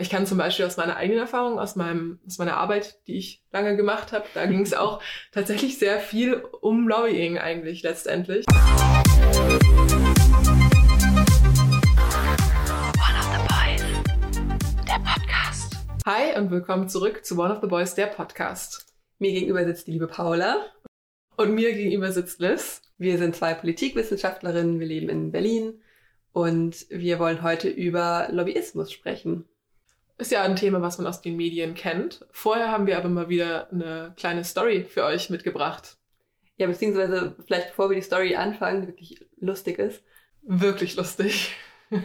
Ich kann zum Beispiel aus meiner eigenen Erfahrung, aus, meinem, aus meiner Arbeit, die ich lange gemacht habe, da ging es auch tatsächlich sehr viel um Lobbying eigentlich letztendlich. Hi und willkommen zurück zu One of the Boys, der Podcast. Mir gegenüber sitzt die liebe Paula. Und mir gegenüber sitzt Liz. Wir sind zwei Politikwissenschaftlerinnen, wir leben in Berlin und wir wollen heute über Lobbyismus sprechen. Ist ja ein Thema, was man aus den Medien kennt. Vorher haben wir aber mal wieder eine kleine Story für euch mitgebracht. Ja, beziehungsweise vielleicht bevor wir die Story anfangen, wirklich lustig ist. Wirklich lustig.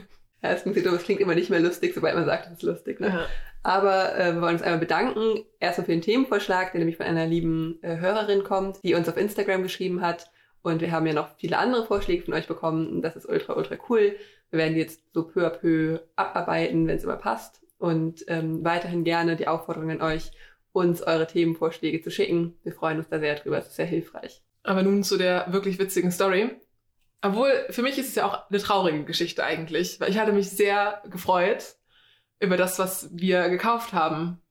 Ja, es klingt, es klingt immer nicht mehr lustig, sobald man sagt, es ist lustig. Ne? Ja. Aber äh, wir wollen uns einmal bedanken, erstmal für den Themenvorschlag, der nämlich von einer lieben äh, Hörerin kommt, die uns auf Instagram geschrieben hat. Und wir haben ja noch viele andere Vorschläge von euch bekommen. Das ist ultra, ultra cool. Wir werden die jetzt so peu à peu abarbeiten, wenn es immer passt. Und ähm, weiterhin gerne die Aufforderung an euch, uns eure Themenvorschläge zu schicken. Wir freuen uns da sehr drüber. Es ist sehr hilfreich. Aber nun zu der wirklich witzigen Story. Obwohl, für mich ist es ja auch eine traurige Geschichte eigentlich, weil ich hatte mich sehr gefreut über das, was wir gekauft haben.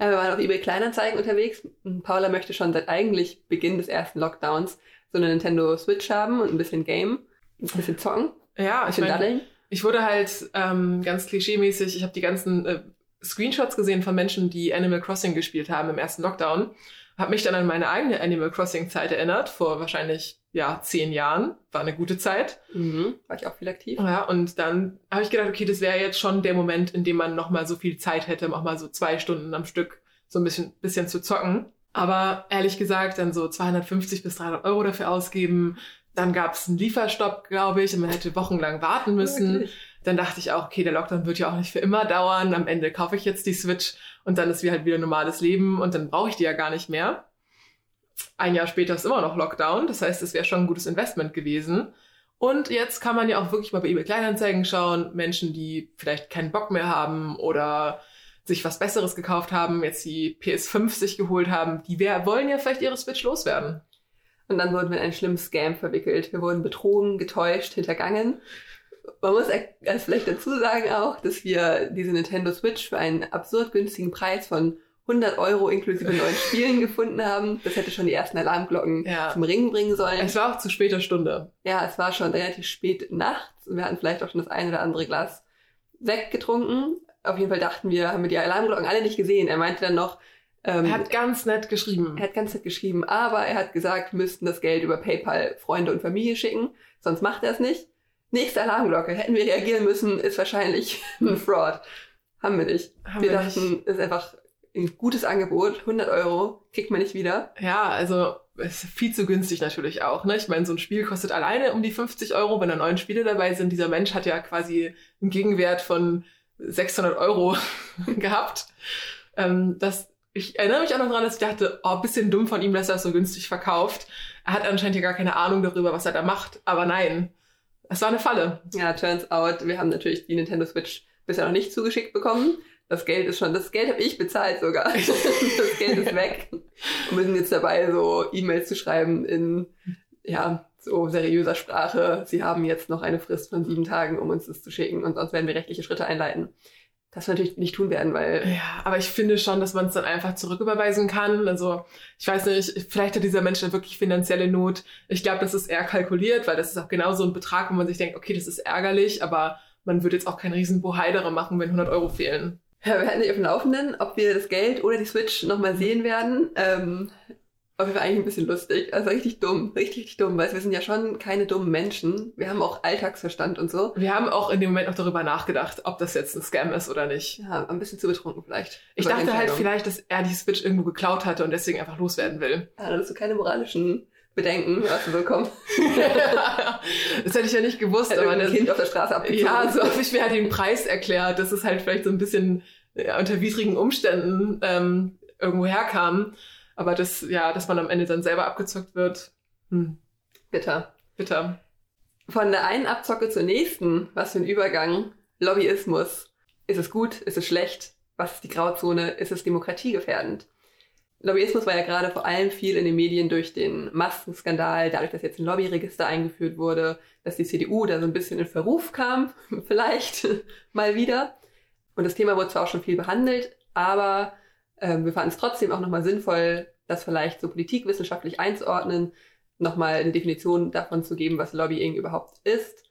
Ja, wir waren auf eBay Kleinanzeigen unterwegs. Paula möchte schon seit eigentlich Beginn des ersten Lockdowns so eine Nintendo Switch haben und ein bisschen Game, ein bisschen zocken, Ja, ein ich bisschen meine, daddeln. Ich wurde halt ähm, ganz klischeemäßig, ich habe die ganzen äh, Screenshots gesehen von Menschen, die Animal Crossing gespielt haben im ersten Lockdown. Habe mich dann an meine eigene Animal Crossing Zeit erinnert, vor wahrscheinlich ja zehn Jahren. War eine gute Zeit. Mhm. War ich auch viel aktiv. Ja, und dann habe ich gedacht, okay, das wäre jetzt schon der Moment, in dem man nochmal so viel Zeit hätte, auch mal so zwei Stunden am Stück so ein bisschen, bisschen zu zocken. Aber ehrlich gesagt, dann so 250 bis 300 Euro dafür ausgeben. Dann gab es einen Lieferstopp, glaube ich, und man hätte wochenlang warten müssen. Wirklich. Dann dachte ich auch, okay, der Lockdown wird ja auch nicht für immer dauern. Am Ende kaufe ich jetzt die Switch und dann ist wie halt wieder normales Leben und dann brauche ich die ja gar nicht mehr. Ein Jahr später ist immer noch Lockdown. Das heißt, es wäre schon ein gutes Investment gewesen. Und jetzt kann man ja auch wirklich mal bei eBay Kleinanzeigen schauen. Menschen, die vielleicht keinen Bock mehr haben oder sich was Besseres gekauft haben, jetzt die PS5 sich geholt haben, die wär, wollen ja vielleicht ihre Switch loswerden. Und dann wurden wir in einen schlimmen Scam verwickelt. Wir wurden betrogen, getäuscht, hintergangen. Man muss also vielleicht dazu sagen auch, dass wir diese Nintendo Switch für einen absurd günstigen Preis von 100 Euro inklusive neuen Spielen gefunden haben. Das hätte schon die ersten Alarmglocken Ja. zum Ringen bringen sollen. Es war auch zu später Stunde. Ja, es war schon relativ spät nachts und wir hatten vielleicht auch schon das ein oder andere Glas Sekt getrunken. Auf jeden Fall dachten wir, haben wir die Alarmglocken alle nicht gesehen. Er meinte dann noch, ähm, Er hat ganz nett geschrieben. er hat ganz nett geschrieben, aber er hat gesagt, wir müssten das Geld über PayPal Freunde und Familie schicken, sonst macht er es nicht. Nächste Alarmglocke. Hätten wir reagieren müssen, ist wahrscheinlich ein Fraud. Haben wir nicht. Haben wir wir dachten, ist einfach ein gutes Angebot. 100 Euro kriegt man nicht wieder. Ja, also es ist viel zu günstig natürlich auch. Ne? Ich meine, so ein Spiel kostet alleine um die 50 Euro, wenn da neun Spiele dabei sind. Dieser Mensch hat ja quasi einen Gegenwert von 600 Euro gehabt. Ähm, das, ich erinnere mich auch noch daran, dass ich dachte, oh, bisschen dumm von ihm, dass er es so günstig verkauft. Er hat anscheinend ja gar keine Ahnung darüber, was er da macht. Aber nein, es war eine Falle. Ja, turns out, wir haben natürlich die Nintendo Switch bisher noch nicht zugeschickt bekommen. Das Geld ist schon, das Geld habe ich bezahlt sogar. das Geld ist weg. Und wir sind jetzt dabei, so E-Mails zu schreiben in, ja, so seriöser Sprache. Sie haben jetzt noch eine Frist von sieben Tagen, um uns das zu schicken und sonst werden wir rechtliche Schritte einleiten. Das natürlich nicht tun werden, weil Ja, aber ich finde schon, dass man es dann einfach zurücküberweisen kann. Also ich weiß nicht, vielleicht hat dieser Mensch dann wirklich finanzielle Not. Ich glaube, das ist eher kalkuliert, weil das ist auch genau so ein Betrag, wo man sich denkt, okay, das ist ärgerlich, aber man wird jetzt auch keinen riesen Bohai machen, wenn 100 Euro fehlen. Ja, wir halten dich auf dem Laufenden, ob wir das Geld oder die Switch nochmal sehen werden. Ähm, aber wir waren eigentlich ein bisschen lustig. Also richtig dumm, richtig, richtig dumm, weil wir sind ja schon keine dummen Menschen. Wir haben auch Alltagsverstand und so. Wir haben auch in dem Moment noch darüber nachgedacht, ob das jetzt ein Scam ist oder nicht. Ja, ein bisschen zu betrunken vielleicht. Ich dachte halt vielleicht, dass er die Switch irgendwo geklaut hatte und deswegen einfach loswerden will. Ja, da hast du keine moralischen Bedenken, hast du bekommen. das hätte ich ja nicht gewusst, Hat aber das, Kind auf der Straße abgezogen. Ja, so habe ich mir halt den Preis erklärt, dass es halt vielleicht so ein bisschen ja, unter widrigen Umständen ähm, irgendwo herkam. Aber das, ja, dass man am Ende dann selber abgezockt wird, hm, Bitter. bitter. Von der einen Abzocke zur nächsten, was für ein Übergang. Lobbyismus. Ist es gut? Ist es schlecht? Was ist die Grauzone? Ist es demokratiegefährdend? Lobbyismus war ja gerade vor allem viel in den Medien durch den Maskenskandal, dadurch, dass jetzt ein Lobbyregister eingeführt wurde, dass die CDU da so ein bisschen in Verruf kam, vielleicht mal wieder. Und das Thema wurde zwar auch schon viel behandelt, aber äh, wir fanden es trotzdem auch nochmal sinnvoll, das vielleicht so politikwissenschaftlich einzuordnen, nochmal eine Definition davon zu geben, was Lobbying überhaupt ist,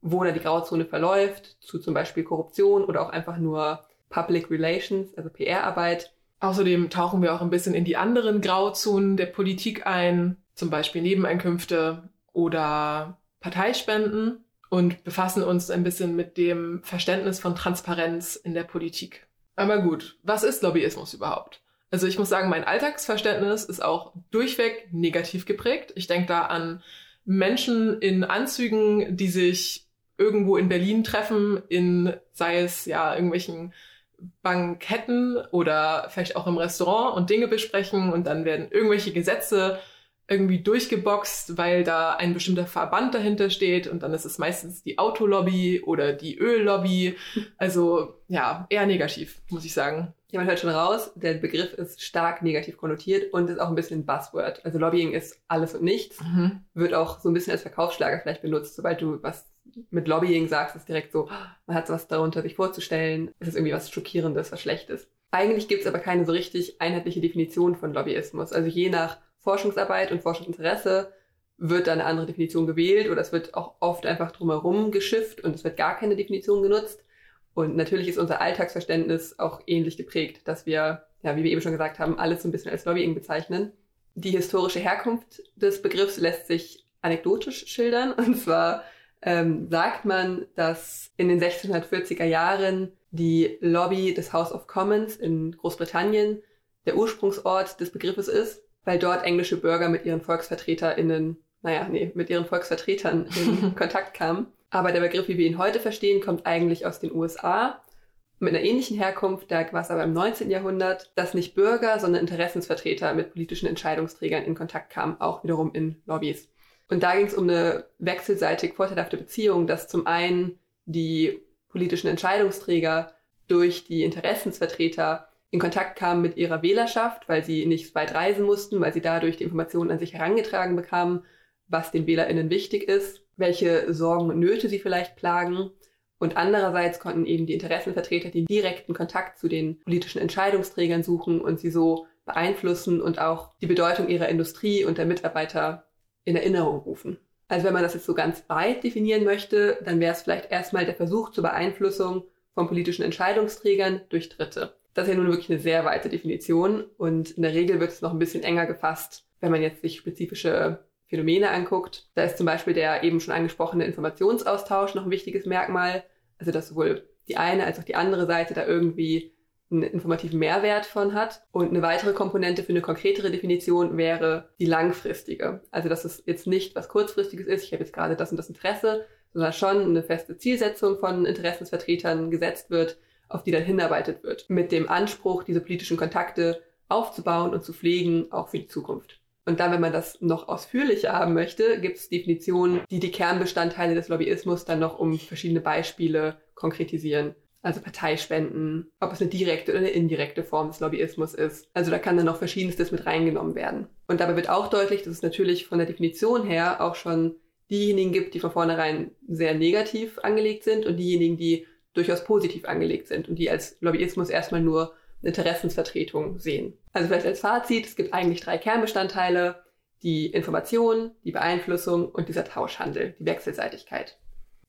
wo da die Grauzone verläuft, zu zum Beispiel Korruption oder auch einfach nur Public Relations, also PR-Arbeit. Außerdem tauchen wir auch ein bisschen in die anderen Grauzonen der Politik ein, zum Beispiel Nebeneinkünfte oder Parteispenden und befassen uns ein bisschen mit dem Verständnis von Transparenz in der Politik. Aber gut, was ist Lobbyismus überhaupt? Also ich muss sagen, mein Alltagsverständnis ist auch durchweg negativ geprägt. Ich denke da an Menschen in Anzügen, die sich irgendwo in Berlin treffen, in sei es ja irgendwelchen Banketten oder vielleicht auch im Restaurant und Dinge besprechen und dann werden irgendwelche Gesetze irgendwie durchgeboxt, weil da ein bestimmter Verband dahinter steht und dann ist es meistens die Autolobby oder die Öllobby. Also ja, eher negativ, muss ich sagen. Ja, man hört schon raus, der Begriff ist stark negativ konnotiert und ist auch ein bisschen Buzzword. Also Lobbying ist alles und nichts, mhm. wird auch so ein bisschen als Verkaufsschlager vielleicht benutzt. Sobald du was mit Lobbying sagst, ist direkt so, man hat was darunter sich vorzustellen, es ist irgendwie was Schockierendes, was Schlechtes. Eigentlich gibt es aber keine so richtig einheitliche Definition von Lobbyismus. Also je nach Forschungsarbeit und Forschungsinteresse wird da eine andere Definition gewählt oder es wird auch oft einfach drumherum geschifft und es wird gar keine Definition genutzt. Und natürlich ist unser Alltagsverständnis auch ähnlich geprägt, dass wir, ja, wie wir eben schon gesagt haben, alles so ein bisschen als Lobbying bezeichnen. Die historische Herkunft des Begriffs lässt sich anekdotisch schildern. Und zwar ähm, sagt man, dass in den 1640er Jahren die Lobby des House of Commons in Großbritannien der Ursprungsort des Begriffes ist weil dort englische Bürger mit ihren VolksvertreterInnen, naja, nee, mit ihren Volksvertretern in Kontakt kamen. Aber der Begriff, wie wir ihn heute verstehen, kommt eigentlich aus den USA. Mit einer ähnlichen Herkunft, da war es aber im 19. Jahrhundert, dass nicht Bürger, sondern Interessensvertreter mit politischen Entscheidungsträgern in Kontakt kamen, auch wiederum in Lobbys. Und da ging es um eine wechselseitig vorteilhafte Beziehung, dass zum einen die politischen Entscheidungsträger durch die Interessensvertreter in Kontakt kamen mit ihrer Wählerschaft, weil sie nicht weit reisen mussten, weil sie dadurch die Informationen an sich herangetragen bekamen, was den WählerInnen wichtig ist, welche Sorgen und Nöte sie vielleicht plagen. Und andererseits konnten eben die Interessenvertreter den direkten Kontakt zu den politischen Entscheidungsträgern suchen und sie so beeinflussen und auch die Bedeutung ihrer Industrie und der Mitarbeiter in Erinnerung rufen. Also wenn man das jetzt so ganz weit definieren möchte, dann wäre es vielleicht erstmal der Versuch zur Beeinflussung von politischen Entscheidungsträgern durch Dritte. Das ist ja nun wirklich eine sehr weite Definition und in der Regel wird es noch ein bisschen enger gefasst, wenn man jetzt sich spezifische Phänomene anguckt. Da ist zum Beispiel der eben schon angesprochene Informationsaustausch noch ein wichtiges Merkmal. Also dass sowohl die eine als auch die andere Seite da irgendwie einen informativen Mehrwert von hat. Und eine weitere Komponente für eine konkretere Definition wäre die langfristige. Also dass es jetzt nicht was kurzfristiges ist, ich habe jetzt gerade das und das Interesse, sondern schon eine feste Zielsetzung von Interessensvertretern gesetzt wird, auf die dann hinarbeitet wird, mit dem Anspruch, diese politischen Kontakte aufzubauen und zu pflegen, auch für die Zukunft. Und dann, wenn man das noch ausführlicher haben möchte, gibt es Definitionen, die die Kernbestandteile des Lobbyismus dann noch um verschiedene Beispiele konkretisieren. Also Parteispenden, ob es eine direkte oder eine indirekte Form des Lobbyismus ist. Also da kann dann noch Verschiedenstes mit reingenommen werden. Und dabei wird auch deutlich, dass es natürlich von der Definition her auch schon diejenigen gibt, die von vornherein sehr negativ angelegt sind und diejenigen, die durchaus positiv angelegt sind und die als Lobbyismus erstmal nur Interessensvertretung sehen. Also vielleicht als Fazit, es gibt eigentlich drei Kernbestandteile, die Information, die Beeinflussung und dieser Tauschhandel, die Wechselseitigkeit.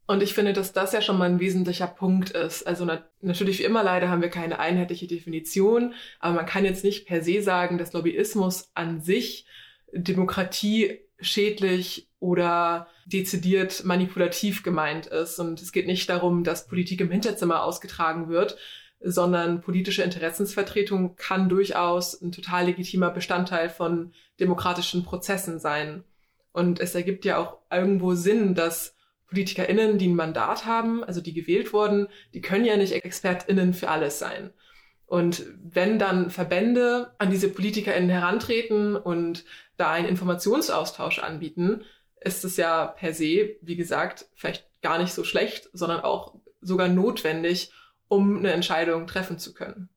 Und ich finde, dass das ja schon mal ein wesentlicher Punkt ist. Also na natürlich wie immer leider haben wir keine einheitliche Definition, aber man kann jetzt nicht per se sagen, dass Lobbyismus an sich Demokratie schädlich oder dezidiert manipulativ gemeint ist. Und es geht nicht darum, dass Politik im Hinterzimmer ausgetragen wird, sondern politische Interessensvertretung kann durchaus ein total legitimer Bestandteil von demokratischen Prozessen sein. Und es ergibt ja auch irgendwo Sinn, dass PolitikerInnen, die ein Mandat haben, also die gewählt wurden, die können ja nicht ExpertInnen für alles sein. Und wenn dann Verbände an diese PolitikerInnen herantreten und da einen Informationsaustausch anbieten, ist es ja per se, wie gesagt, vielleicht gar nicht so schlecht, sondern auch sogar notwendig, um eine Entscheidung treffen zu können.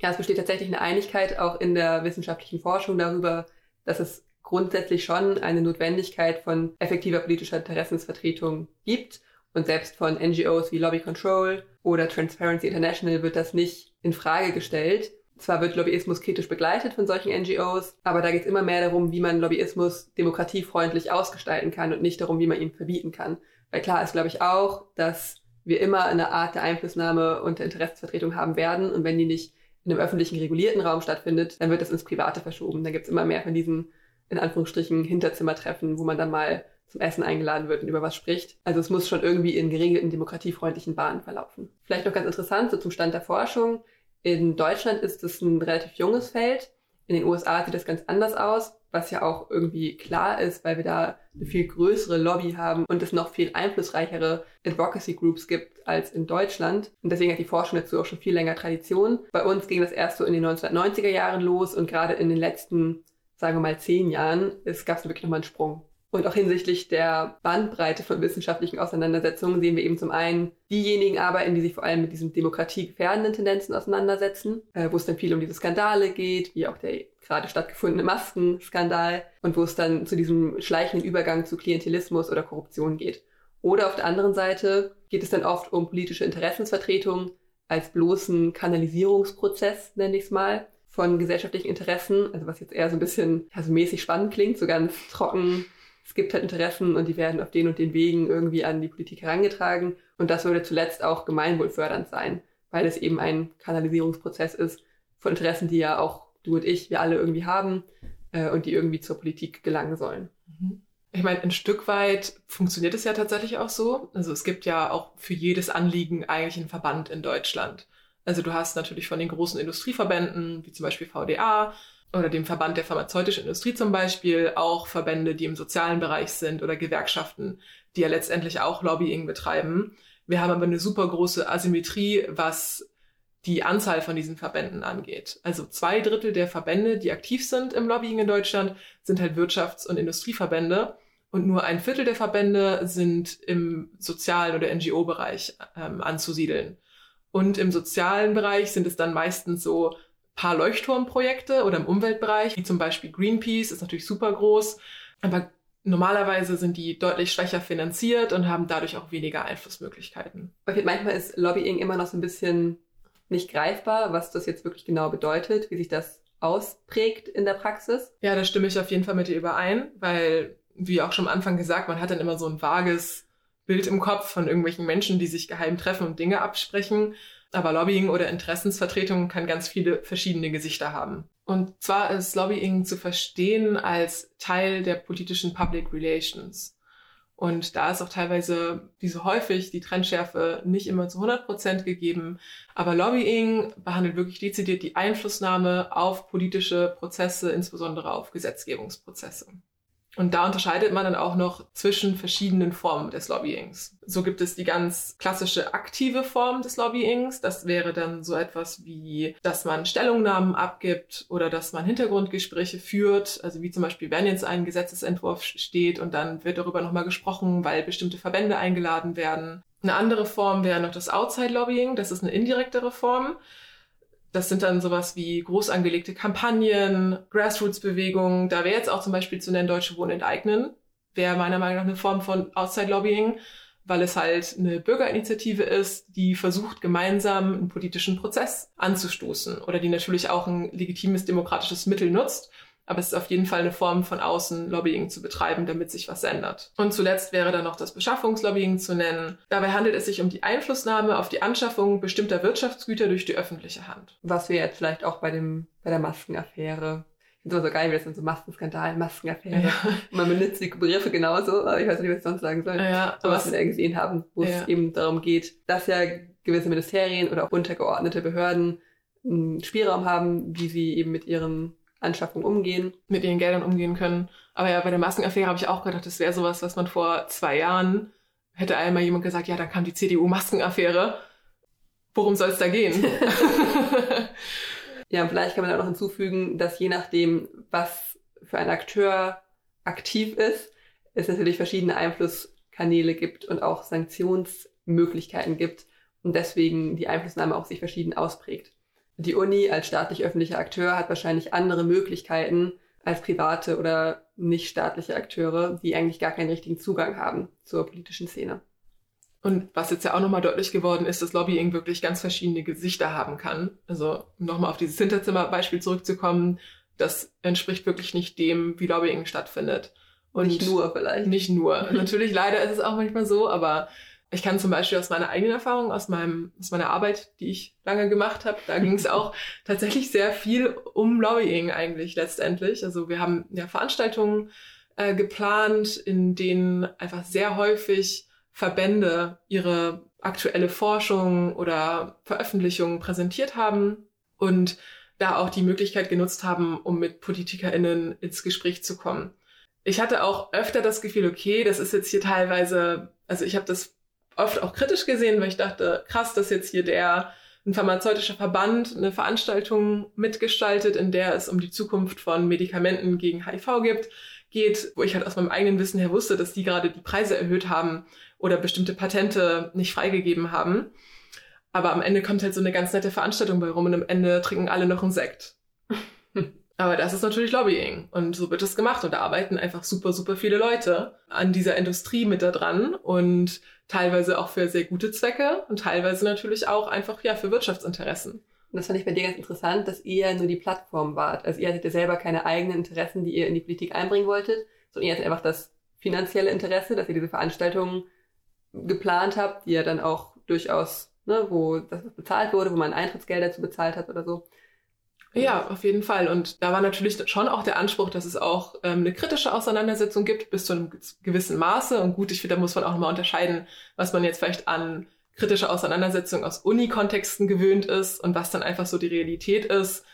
Ja, es besteht tatsächlich eine Einigkeit auch in der wissenschaftlichen Forschung darüber, dass es grundsätzlich schon eine Notwendigkeit von effektiver politischer Interessensvertretung gibt Und selbst von NGOs wie Lobby Control oder Transparency International wird das nicht in Frage gestellt. Zwar wird Lobbyismus kritisch begleitet von solchen NGOs, aber da geht es immer mehr darum, wie man Lobbyismus demokratiefreundlich ausgestalten kann und nicht darum, wie man ihn verbieten kann. Weil klar ist, glaube ich, auch, dass wir immer eine Art der Einflussnahme und der Interessensvertretung haben werden. Und wenn die nicht in einem öffentlichen regulierten Raum stattfindet, dann wird das ins Private verschoben. Da gibt es immer mehr von diesen, in Anführungsstrichen, Hinterzimmertreffen, wo man dann mal zum Essen eingeladen wird und über was spricht. Also es muss schon irgendwie in geregelten, demokratiefreundlichen Bahnen verlaufen. Vielleicht noch ganz interessant, so zum Stand der Forschung. In Deutschland ist es ein relativ junges Feld. In den USA sieht das ganz anders aus, was ja auch irgendwie klar ist, weil wir da eine viel größere Lobby haben und es noch viel einflussreichere Advocacy Groups gibt als in Deutschland. Und deswegen hat die Forschung dazu auch schon viel länger Tradition. Bei uns ging das erst so in den 1990er Jahren los und gerade in den letzten, sagen wir mal, zehn Jahren, gab es wirklich nochmal einen Sprung. Und auch hinsichtlich der Bandbreite von wissenschaftlichen Auseinandersetzungen sehen wir eben zum einen diejenigen arbeiten, die sich vor allem mit diesen demokratiegefährdenden Tendenzen auseinandersetzen, äh, wo es dann viel um diese Skandale geht, wie auch der gerade stattgefundene Maskenskandal und wo es dann zu diesem schleichenden Übergang zu Klientelismus oder Korruption geht. Oder auf der anderen Seite geht es dann oft um politische Interessensvertretung als bloßen Kanalisierungsprozess, nenne ich es mal, von gesellschaftlichen Interessen, also was jetzt eher so ein bisschen ja, so mäßig spannend klingt, so ganz trocken es gibt halt Interessen und die werden auf den und den Wegen irgendwie an die Politik herangetragen. Und das würde zuletzt auch gemeinwohlfördernd sein, weil es eben ein Kanalisierungsprozess ist von Interessen, die ja auch du und ich, wir alle irgendwie haben äh, und die irgendwie zur Politik gelangen sollen. Mhm. Ich meine, ein Stück weit funktioniert es ja tatsächlich auch so. Also es gibt ja auch für jedes Anliegen eigentlich einen Verband in Deutschland. Also du hast natürlich von den großen Industrieverbänden, wie zum Beispiel VDA, oder dem Verband der pharmazeutischen Industrie zum Beispiel, auch Verbände, die im sozialen Bereich sind oder Gewerkschaften, die ja letztendlich auch Lobbying betreiben. Wir haben aber eine super große Asymmetrie, was die Anzahl von diesen Verbänden angeht. Also zwei Drittel der Verbände, die aktiv sind im Lobbying in Deutschland, sind halt Wirtschafts- und Industrieverbände und nur ein Viertel der Verbände sind im sozialen oder NGO-Bereich ähm, anzusiedeln. Und im sozialen Bereich sind es dann meistens so paar Leuchtturmprojekte oder im Umweltbereich, wie zum Beispiel Greenpeace, ist natürlich super groß, aber normalerweise sind die deutlich schwächer finanziert und haben dadurch auch weniger Einflussmöglichkeiten. Okay, manchmal ist Lobbying immer noch so ein bisschen nicht greifbar, was das jetzt wirklich genau bedeutet, wie sich das ausprägt in der Praxis. Ja, da stimme ich auf jeden Fall mit dir überein, weil, wie auch schon am Anfang gesagt, man hat dann immer so ein vages Bild im Kopf von irgendwelchen Menschen, die sich geheim treffen und Dinge absprechen. Aber Lobbying oder Interessensvertretung kann ganz viele verschiedene Gesichter haben. Und zwar ist Lobbying zu verstehen als Teil der politischen Public Relations. Und da ist auch teilweise, wie so häufig, die Trendschärfe nicht immer zu 100 Prozent gegeben. Aber Lobbying behandelt wirklich dezidiert die Einflussnahme auf politische Prozesse, insbesondere auf Gesetzgebungsprozesse. Und da unterscheidet man dann auch noch zwischen verschiedenen Formen des Lobbyings. So gibt es die ganz klassische aktive Form des Lobbyings. Das wäre dann so etwas wie, dass man Stellungnahmen abgibt oder dass man Hintergrundgespräche führt. Also wie zum Beispiel, wenn jetzt ein Gesetzesentwurf steht und dann wird darüber nochmal gesprochen, weil bestimmte Verbände eingeladen werden. Eine andere Form wäre noch das Outside Lobbying. Das ist eine indirektere Form. Das sind dann sowas wie groß angelegte Kampagnen, Grassroots-Bewegungen. Da wäre jetzt auch zum Beispiel zu nennen Deutsche Wohnen enteignen. Wäre meiner Meinung nach eine Form von Outside-Lobbying, weil es halt eine Bürgerinitiative ist, die versucht, gemeinsam einen politischen Prozess anzustoßen oder die natürlich auch ein legitimes demokratisches Mittel nutzt, aber es ist auf jeden Fall eine Form von außen Lobbying zu betreiben, damit sich was ändert. Und zuletzt wäre dann noch das Beschaffungslobbying zu nennen. Dabei handelt es sich um die Einflussnahme auf die Anschaffung bestimmter Wirtschaftsgüter durch die öffentliche Hand. Was wir jetzt vielleicht auch bei dem, bei der Maskenaffäre finde es so geil, wie das sind so Maskenskandal, Maskenaffäre. Ja. Man benutzt die Begriffe genauso, aber ich weiß nicht, was ich sonst sagen soll. Ja, aber was wir da gesehen haben, wo ja. es eben darum geht, dass ja gewisse Ministerien oder auch untergeordnete Behörden einen Spielraum haben, wie sie eben mit ihren Anschaffung umgehen. Mit ihren Geldern umgehen können. Aber ja, bei der Maskenaffäre habe ich auch gedacht, das wäre sowas, was man vor zwei Jahren hätte einmal jemand gesagt, ja, dann kam die CDU-Maskenaffäre. Worum soll es da gehen? ja, und vielleicht kann man auch noch hinzufügen, dass je nachdem, was für ein Akteur aktiv ist, es natürlich verschiedene Einflusskanäle gibt und auch Sanktionsmöglichkeiten gibt und deswegen die Einflussnahme auch sich verschieden ausprägt. Die Uni als staatlich-öffentlicher Akteur hat wahrscheinlich andere Möglichkeiten als private oder nicht staatliche Akteure, die eigentlich gar keinen richtigen Zugang haben zur politischen Szene. Und was jetzt ja auch nochmal deutlich geworden ist, dass Lobbying wirklich ganz verschiedene Gesichter haben kann. Also um nochmal auf dieses Hinterzimmerbeispiel zurückzukommen, das entspricht wirklich nicht dem, wie Lobbying stattfindet. Und nicht nur vielleicht. Nicht nur. Natürlich, leider ist es auch manchmal so, aber ich kann zum Beispiel aus meiner eigenen Erfahrung, aus meinem, aus meiner Arbeit, die ich lange gemacht habe, da ging es auch tatsächlich sehr viel um Lobbying eigentlich letztendlich. Also wir haben ja Veranstaltungen äh, geplant, in denen einfach sehr häufig Verbände ihre aktuelle Forschung oder Veröffentlichungen präsentiert haben und da auch die Möglichkeit genutzt haben, um mit PolitikerInnen ins Gespräch zu kommen. Ich hatte auch öfter das Gefühl, okay, das ist jetzt hier teilweise, also ich habe das oft auch kritisch gesehen, weil ich dachte, krass, dass jetzt hier der ein pharmazeutischer Verband eine Veranstaltung mitgestaltet, in der es um die Zukunft von Medikamenten gegen HIV gibt, geht, wo ich halt aus meinem eigenen Wissen her wusste, dass die gerade die Preise erhöht haben oder bestimmte Patente nicht freigegeben haben. Aber am Ende kommt halt so eine ganz nette Veranstaltung bei rum und am Ende trinken alle noch einen Sekt. Aber das ist natürlich Lobbying und so wird es gemacht und da arbeiten einfach super, super viele Leute an dieser Industrie mit da dran und teilweise auch für sehr gute Zwecke und teilweise natürlich auch einfach ja für Wirtschaftsinteressen. Und das fand ich bei dir ganz interessant, dass ihr nur die Plattform wart. Also ihr hattet ja selber keine eigenen Interessen, die ihr in die Politik einbringen wolltet, sondern ihr hattet einfach das finanzielle Interesse, dass ihr diese Veranstaltungen geplant habt, die ja dann auch durchaus, ne, wo das bezahlt wurde, wo man Eintrittsgelder dazu bezahlt hat oder so. Ja, auf jeden Fall. Und da war natürlich schon auch der Anspruch, dass es auch ähm, eine kritische Auseinandersetzung gibt, bis zu einem gewissen Maße. Und gut, ich finde, da muss man auch nochmal unterscheiden, was man jetzt vielleicht an kritischer Auseinandersetzung aus Uni-Kontexten gewöhnt ist und was dann einfach so die Realität ist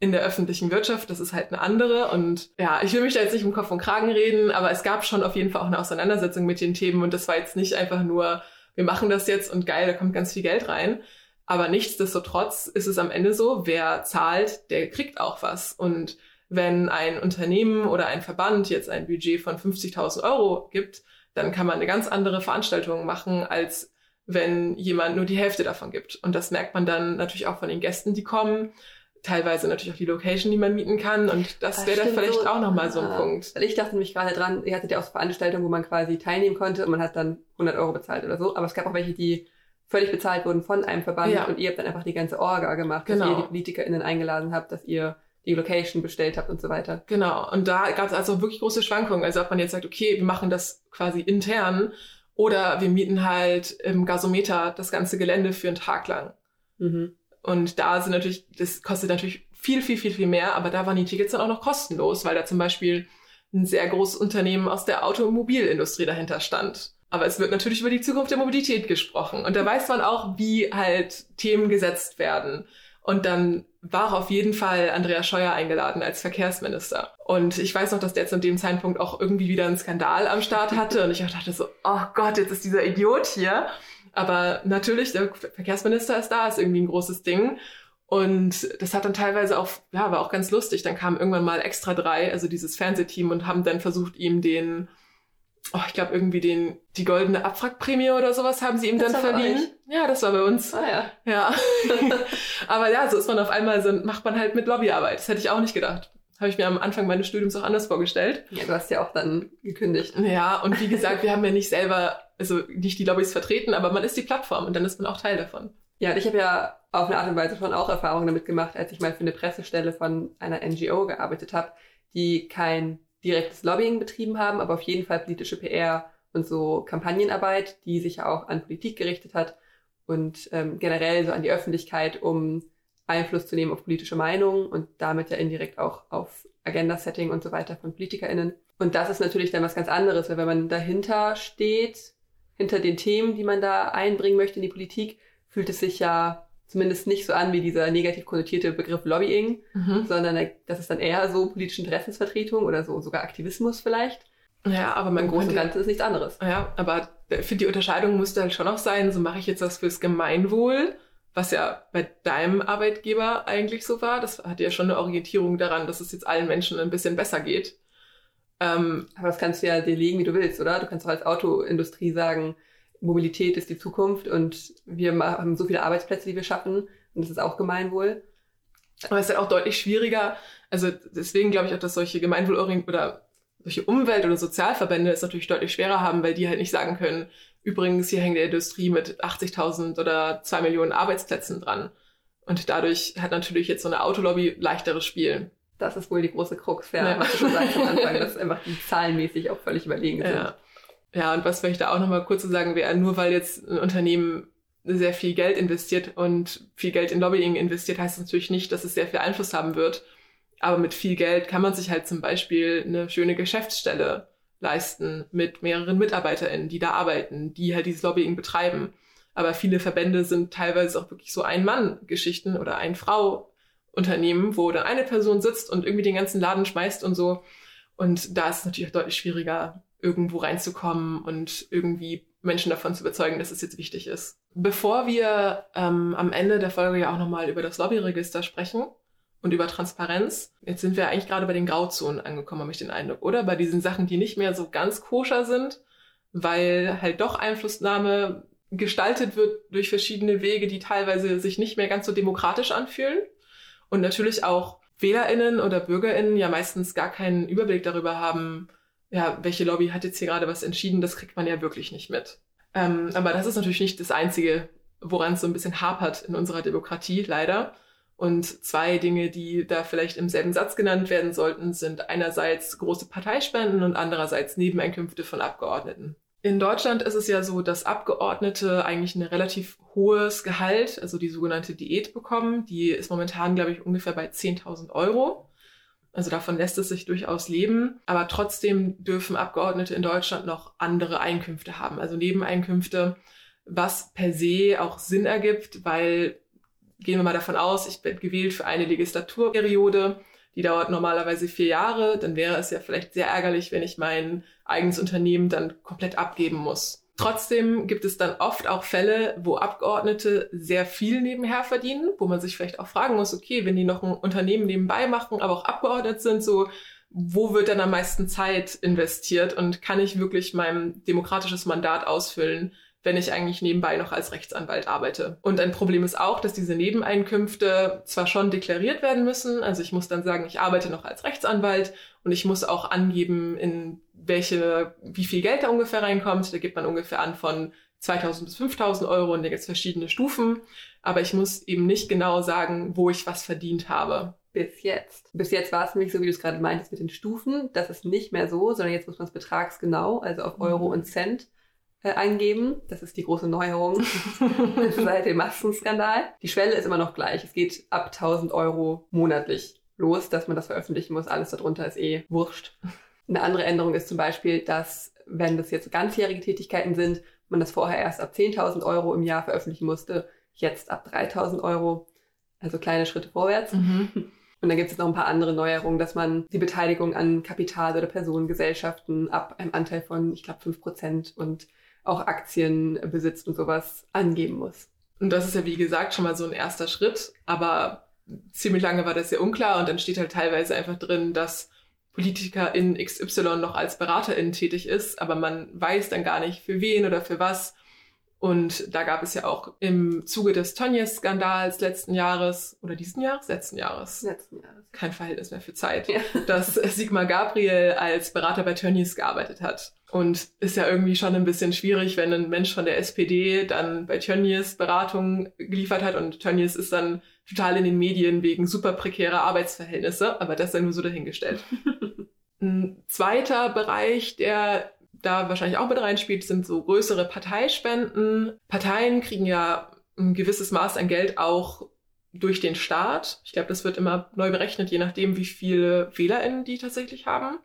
in der öffentlichen Wirtschaft. Das ist halt eine andere. Und ja, ich will mich da jetzt nicht im Kopf und Kragen reden, aber es gab schon auf jeden Fall auch eine Auseinandersetzung mit den Themen. Und das war jetzt nicht einfach nur, wir machen das jetzt und geil, da kommt ganz viel Geld rein, aber nichtsdestotrotz ist es am Ende so, wer zahlt, der kriegt auch was. Und wenn ein Unternehmen oder ein Verband jetzt ein Budget von 50.000 Euro gibt, dann kann man eine ganz andere Veranstaltung machen, als wenn jemand nur die Hälfte davon gibt. Und das merkt man dann natürlich auch von den Gästen, die kommen. Teilweise natürlich auch die Location, die man mieten kann. Und das, das wäre dann vielleicht so, auch nochmal so ein ah, Punkt. Weil ich dachte nämlich gerade dran, ihr hattet ja auch Veranstaltungen, wo man quasi teilnehmen konnte und man hat dann 100 Euro bezahlt oder so. Aber es gab auch welche, die völlig bezahlt wurden von einem Verband ja. und ihr habt dann einfach die ganze Orga gemacht, genau. dass ihr die PolitikerInnen eingeladen habt, dass ihr die Location bestellt habt und so weiter. Genau. Und da gab es also wirklich große Schwankungen. Also ob man jetzt sagt, okay, wir machen das quasi intern oder wir mieten halt im Gasometer das ganze Gelände für einen Tag lang. Mhm. Und da sind natürlich, das kostet natürlich viel, viel, viel, viel mehr, aber da waren die Tickets dann auch noch kostenlos, weil da zum Beispiel ein sehr großes Unternehmen aus der Automobilindustrie dahinter stand. Aber es wird natürlich über die Zukunft der Mobilität gesprochen. Und da weiß man auch, wie halt Themen gesetzt werden. Und dann war auf jeden Fall Andreas Scheuer eingeladen als Verkehrsminister. Und ich weiß noch, dass der zu dem Zeitpunkt auch irgendwie wieder einen Skandal am Start hatte. Und ich dachte so, oh Gott, jetzt ist dieser Idiot hier. Aber natürlich, der Verkehrsminister ist da, ist irgendwie ein großes Ding. Und das hat dann teilweise auch, ja, war auch ganz lustig. Dann kam irgendwann mal extra drei, also dieses Fernsehteam, und haben dann versucht, ihm den oh, ich glaube irgendwie den die goldene Abwrackprämie oder sowas haben sie ihm das dann verliehen. Ja, das war bei uns. Ah ja. Ja. Aber ja, so ist man auf einmal so macht man halt mit Lobbyarbeit. Das hätte ich auch nicht gedacht. Habe ich mir am Anfang meines Studiums auch anders vorgestellt. Ja, du hast ja auch dann gekündigt. Ja, und wie gesagt, wir haben ja nicht selber, also nicht die Lobbys vertreten, aber man ist die Plattform und dann ist man auch Teil davon. Ja, und ich habe ja auf eine Art und Weise schon auch Erfahrungen damit gemacht, als ich mal für eine Pressestelle von einer NGO gearbeitet habe, die kein direktes Lobbying betrieben haben, aber auf jeden Fall politische PR und so Kampagnenarbeit, die sich ja auch an Politik gerichtet hat und ähm, generell so an die Öffentlichkeit, um Einfluss zu nehmen auf politische Meinungen und damit ja indirekt auch auf Agenda-Setting und so weiter von PolitikerInnen. Und das ist natürlich dann was ganz anderes, weil wenn man dahinter steht, hinter den Themen, die man da einbringen möchte in die Politik, fühlt es sich ja zumindest nicht so an wie dieser negativ konnotierte Begriff Lobbying, mhm. sondern das ist dann eher so politische Interessensvertretung oder so sogar Aktivismus vielleicht. Ja, aber mein großes Ganze ist nichts anderes. Ja, aber für die Unterscheidung musste halt schon auch sein, so mache ich jetzt was fürs Gemeinwohl, was ja bei deinem Arbeitgeber eigentlich so war. Das hat ja schon eine Orientierung daran, dass es jetzt allen Menschen ein bisschen besser geht. Ähm, aber das kannst du ja dir legen, wie du willst, oder? Du kannst auch als Autoindustrie sagen, Mobilität ist die Zukunft und wir haben so viele Arbeitsplätze, die wir schaffen und das ist auch Gemeinwohl. Aber es ist halt auch deutlich schwieriger. Also deswegen glaube ich auch, dass solche Gemeinwohlorient oder solche Umwelt- oder Sozialverbände es natürlich deutlich schwerer haben, weil die halt nicht sagen können, übrigens, hier hängt die Industrie mit 80.000 oder 2 Millionen Arbeitsplätzen dran. Und dadurch hat natürlich jetzt so eine Autolobby leichteres Spiel. Das ist wohl die große Krux, ja, ja. was du schon sagst am Anfang, dass einfach die zahlenmäßig auch völlig überlegen sind. Ja, ja und was vielleicht da auch nochmal kurz zu sagen wäre, nur weil jetzt ein Unternehmen sehr viel Geld investiert und viel Geld in Lobbying investiert, heißt natürlich nicht, dass es sehr viel Einfluss haben wird. Aber mit viel Geld kann man sich halt zum Beispiel eine schöne Geschäftsstelle leisten mit mehreren MitarbeiterInnen, die da arbeiten, die halt dieses Lobbying betreiben. Aber viele Verbände sind teilweise auch wirklich so Ein-Mann-Geschichten oder Ein-Frau-Unternehmen, wo dann eine Person sitzt und irgendwie den ganzen Laden schmeißt und so. Und da ist es natürlich auch deutlich schwieriger, irgendwo reinzukommen und irgendwie Menschen davon zu überzeugen, dass es jetzt wichtig ist. Bevor wir ähm, am Ende der Folge ja auch nochmal über das Lobbyregister sprechen, und über Transparenz. Jetzt sind wir eigentlich gerade bei den Grauzonen angekommen, habe ich den Eindruck, oder? Bei diesen Sachen, die nicht mehr so ganz koscher sind, weil halt doch Einflussnahme gestaltet wird durch verschiedene Wege, die teilweise sich nicht mehr ganz so demokratisch anfühlen. Und natürlich auch WählerInnen oder BürgerInnen ja meistens gar keinen Überblick darüber haben, ja, welche Lobby hat jetzt hier gerade was entschieden, das kriegt man ja wirklich nicht mit. Ähm, aber das ist natürlich nicht das Einzige, woran es so ein bisschen hapert in unserer Demokratie, leider. Und zwei Dinge, die da vielleicht im selben Satz genannt werden sollten, sind einerseits große Parteispenden und andererseits Nebeneinkünfte von Abgeordneten. In Deutschland ist es ja so, dass Abgeordnete eigentlich ein relativ hohes Gehalt, also die sogenannte Diät bekommen. Die ist momentan, glaube ich, ungefähr bei 10.000 Euro. Also davon lässt es sich durchaus leben. Aber trotzdem dürfen Abgeordnete in Deutschland noch andere Einkünfte haben, also Nebeneinkünfte, was per se auch Sinn ergibt, weil gehen wir mal davon aus, ich bin gewählt für eine Legislaturperiode, die dauert normalerweise vier Jahre, dann wäre es ja vielleicht sehr ärgerlich, wenn ich mein eigenes Unternehmen dann komplett abgeben muss. Trotzdem gibt es dann oft auch Fälle, wo Abgeordnete sehr viel nebenher verdienen, wo man sich vielleicht auch fragen muss, okay, wenn die noch ein Unternehmen nebenbei machen, aber auch Abgeordnet sind, so, wo wird dann am meisten Zeit investiert und kann ich wirklich mein demokratisches Mandat ausfüllen, wenn ich eigentlich nebenbei noch als Rechtsanwalt arbeite. Und ein Problem ist auch, dass diese Nebeneinkünfte zwar schon deklariert werden müssen, also ich muss dann sagen, ich arbeite noch als Rechtsanwalt und ich muss auch angeben, in welche, wie viel Geld da ungefähr reinkommt. Da gibt man ungefähr an von 2000 bis 5000 Euro und da gibt es verschiedene Stufen. Aber ich muss eben nicht genau sagen, wo ich was verdient habe. Bis jetzt. Bis jetzt war es nämlich so, wie du es gerade meintest mit den Stufen. Das ist nicht mehr so, sondern jetzt muss man es betragsgenau, also auf Euro mhm. und Cent äh, eingeben. Das ist die große Neuerung seit dem Massenskandal. Die Schwelle ist immer noch gleich. Es geht ab 1000 Euro monatlich los, dass man das veröffentlichen muss. Alles darunter ist eh wurscht. Eine andere Änderung ist zum Beispiel, dass wenn das jetzt ganzjährige Tätigkeiten sind, man das vorher erst ab 10.000 Euro im Jahr veröffentlichen musste, jetzt ab 3.000 Euro. Also kleine Schritte vorwärts. Mhm. Und dann gibt es noch ein paar andere Neuerungen, dass man die Beteiligung an Kapital- oder Personengesellschaften ab einem Anteil von, ich glaube, 5% und auch Aktien besitzt und sowas angeben muss. Und das ist ja, wie gesagt, schon mal so ein erster Schritt, aber ziemlich lange war das ja unklar und dann steht halt teilweise einfach drin, dass Politiker in XY noch als Beraterin tätig ist, aber man weiß dann gar nicht für wen oder für was. Und da gab es ja auch im Zuge des Tönnies-Skandals letzten Jahres oder diesen Jahres? Letzten Jahres. Letzten Jahres. Kein Verhältnis mehr für Zeit. Ja. Dass Sigmar Gabriel als Berater bei Tönnies gearbeitet hat. Und ist ja irgendwie schon ein bisschen schwierig, wenn ein Mensch von der SPD dann bei Tönnies Beratung geliefert hat und Tönnies ist dann total in den Medien wegen super prekärer Arbeitsverhältnisse, aber das sei nur so dahingestellt. ein zweiter Bereich, der da wahrscheinlich auch mit reinspielt, sind so größere Parteispenden. Parteien kriegen ja ein gewisses Maß an Geld auch durch den Staat. Ich glaube, das wird immer neu berechnet, je nachdem, wie viele WählerInnen die tatsächlich haben.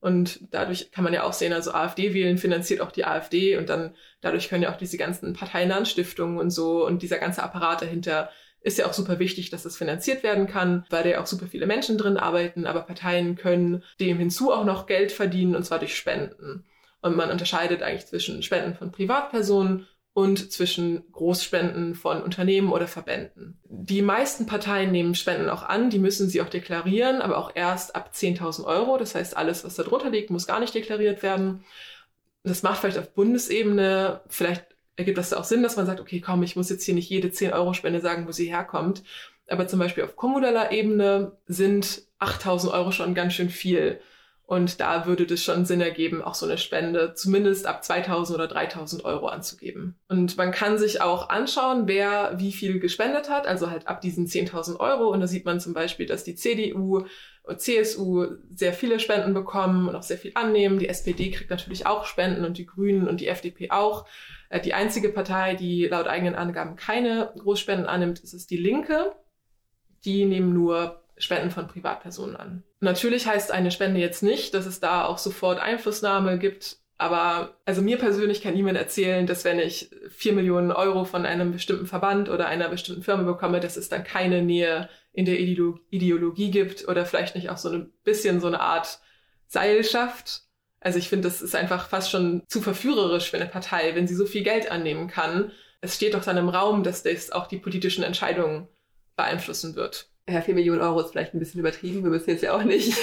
Und dadurch kann man ja auch sehen, also AfD wählen finanziert auch die AfD und dann dadurch können ja auch diese ganzen parteinahen Stiftungen und so und dieser ganze Apparat dahinter ist ja auch super wichtig, dass das finanziert werden kann, weil da ja auch super viele Menschen drin arbeiten, aber Parteien können dem hinzu auch noch Geld verdienen und zwar durch Spenden. Und man unterscheidet eigentlich zwischen Spenden von Privatpersonen und zwischen Großspenden von Unternehmen oder Verbänden. Die meisten Parteien nehmen Spenden auch an, die müssen sie auch deklarieren, aber auch erst ab 10.000 Euro. Das heißt, alles, was da drunter liegt, muss gar nicht deklariert werden. Das macht vielleicht auf Bundesebene, vielleicht ergibt das auch Sinn, dass man sagt, okay, komm, ich muss jetzt hier nicht jede 10 Euro Spende sagen, wo sie herkommt. Aber zum Beispiel auf kommunaler Ebene sind 8.000 Euro schon ganz schön viel. Und da würde das schon Sinn ergeben, auch so eine Spende zumindest ab 2000 oder 3000 Euro anzugeben. Und man kann sich auch anschauen, wer wie viel gespendet hat, also halt ab diesen 10.000 Euro. Und da sieht man zum Beispiel, dass die CDU und CSU sehr viele Spenden bekommen und auch sehr viel annehmen. Die SPD kriegt natürlich auch Spenden und die Grünen und die FDP auch. Äh, die einzige Partei, die laut eigenen Angaben keine Großspenden annimmt, ist es die Linke. Die nehmen nur Spenden von Privatpersonen an. Natürlich heißt eine Spende jetzt nicht, dass es da auch sofort Einflussnahme gibt. Aber also mir persönlich kann niemand erzählen, dass wenn ich vier Millionen Euro von einem bestimmten Verband oder einer bestimmten Firma bekomme, dass es dann keine Nähe in der Ideologie gibt oder vielleicht nicht auch so ein bisschen so eine Art Seilschaft. Also ich finde, das ist einfach fast schon zu verführerisch für eine Partei, wenn sie so viel Geld annehmen kann. Es steht doch dann im Raum, dass das auch die politischen Entscheidungen beeinflussen wird ja, 4 Millionen Euro ist vielleicht ein bisschen übertrieben. Wir müssen jetzt ja auch nicht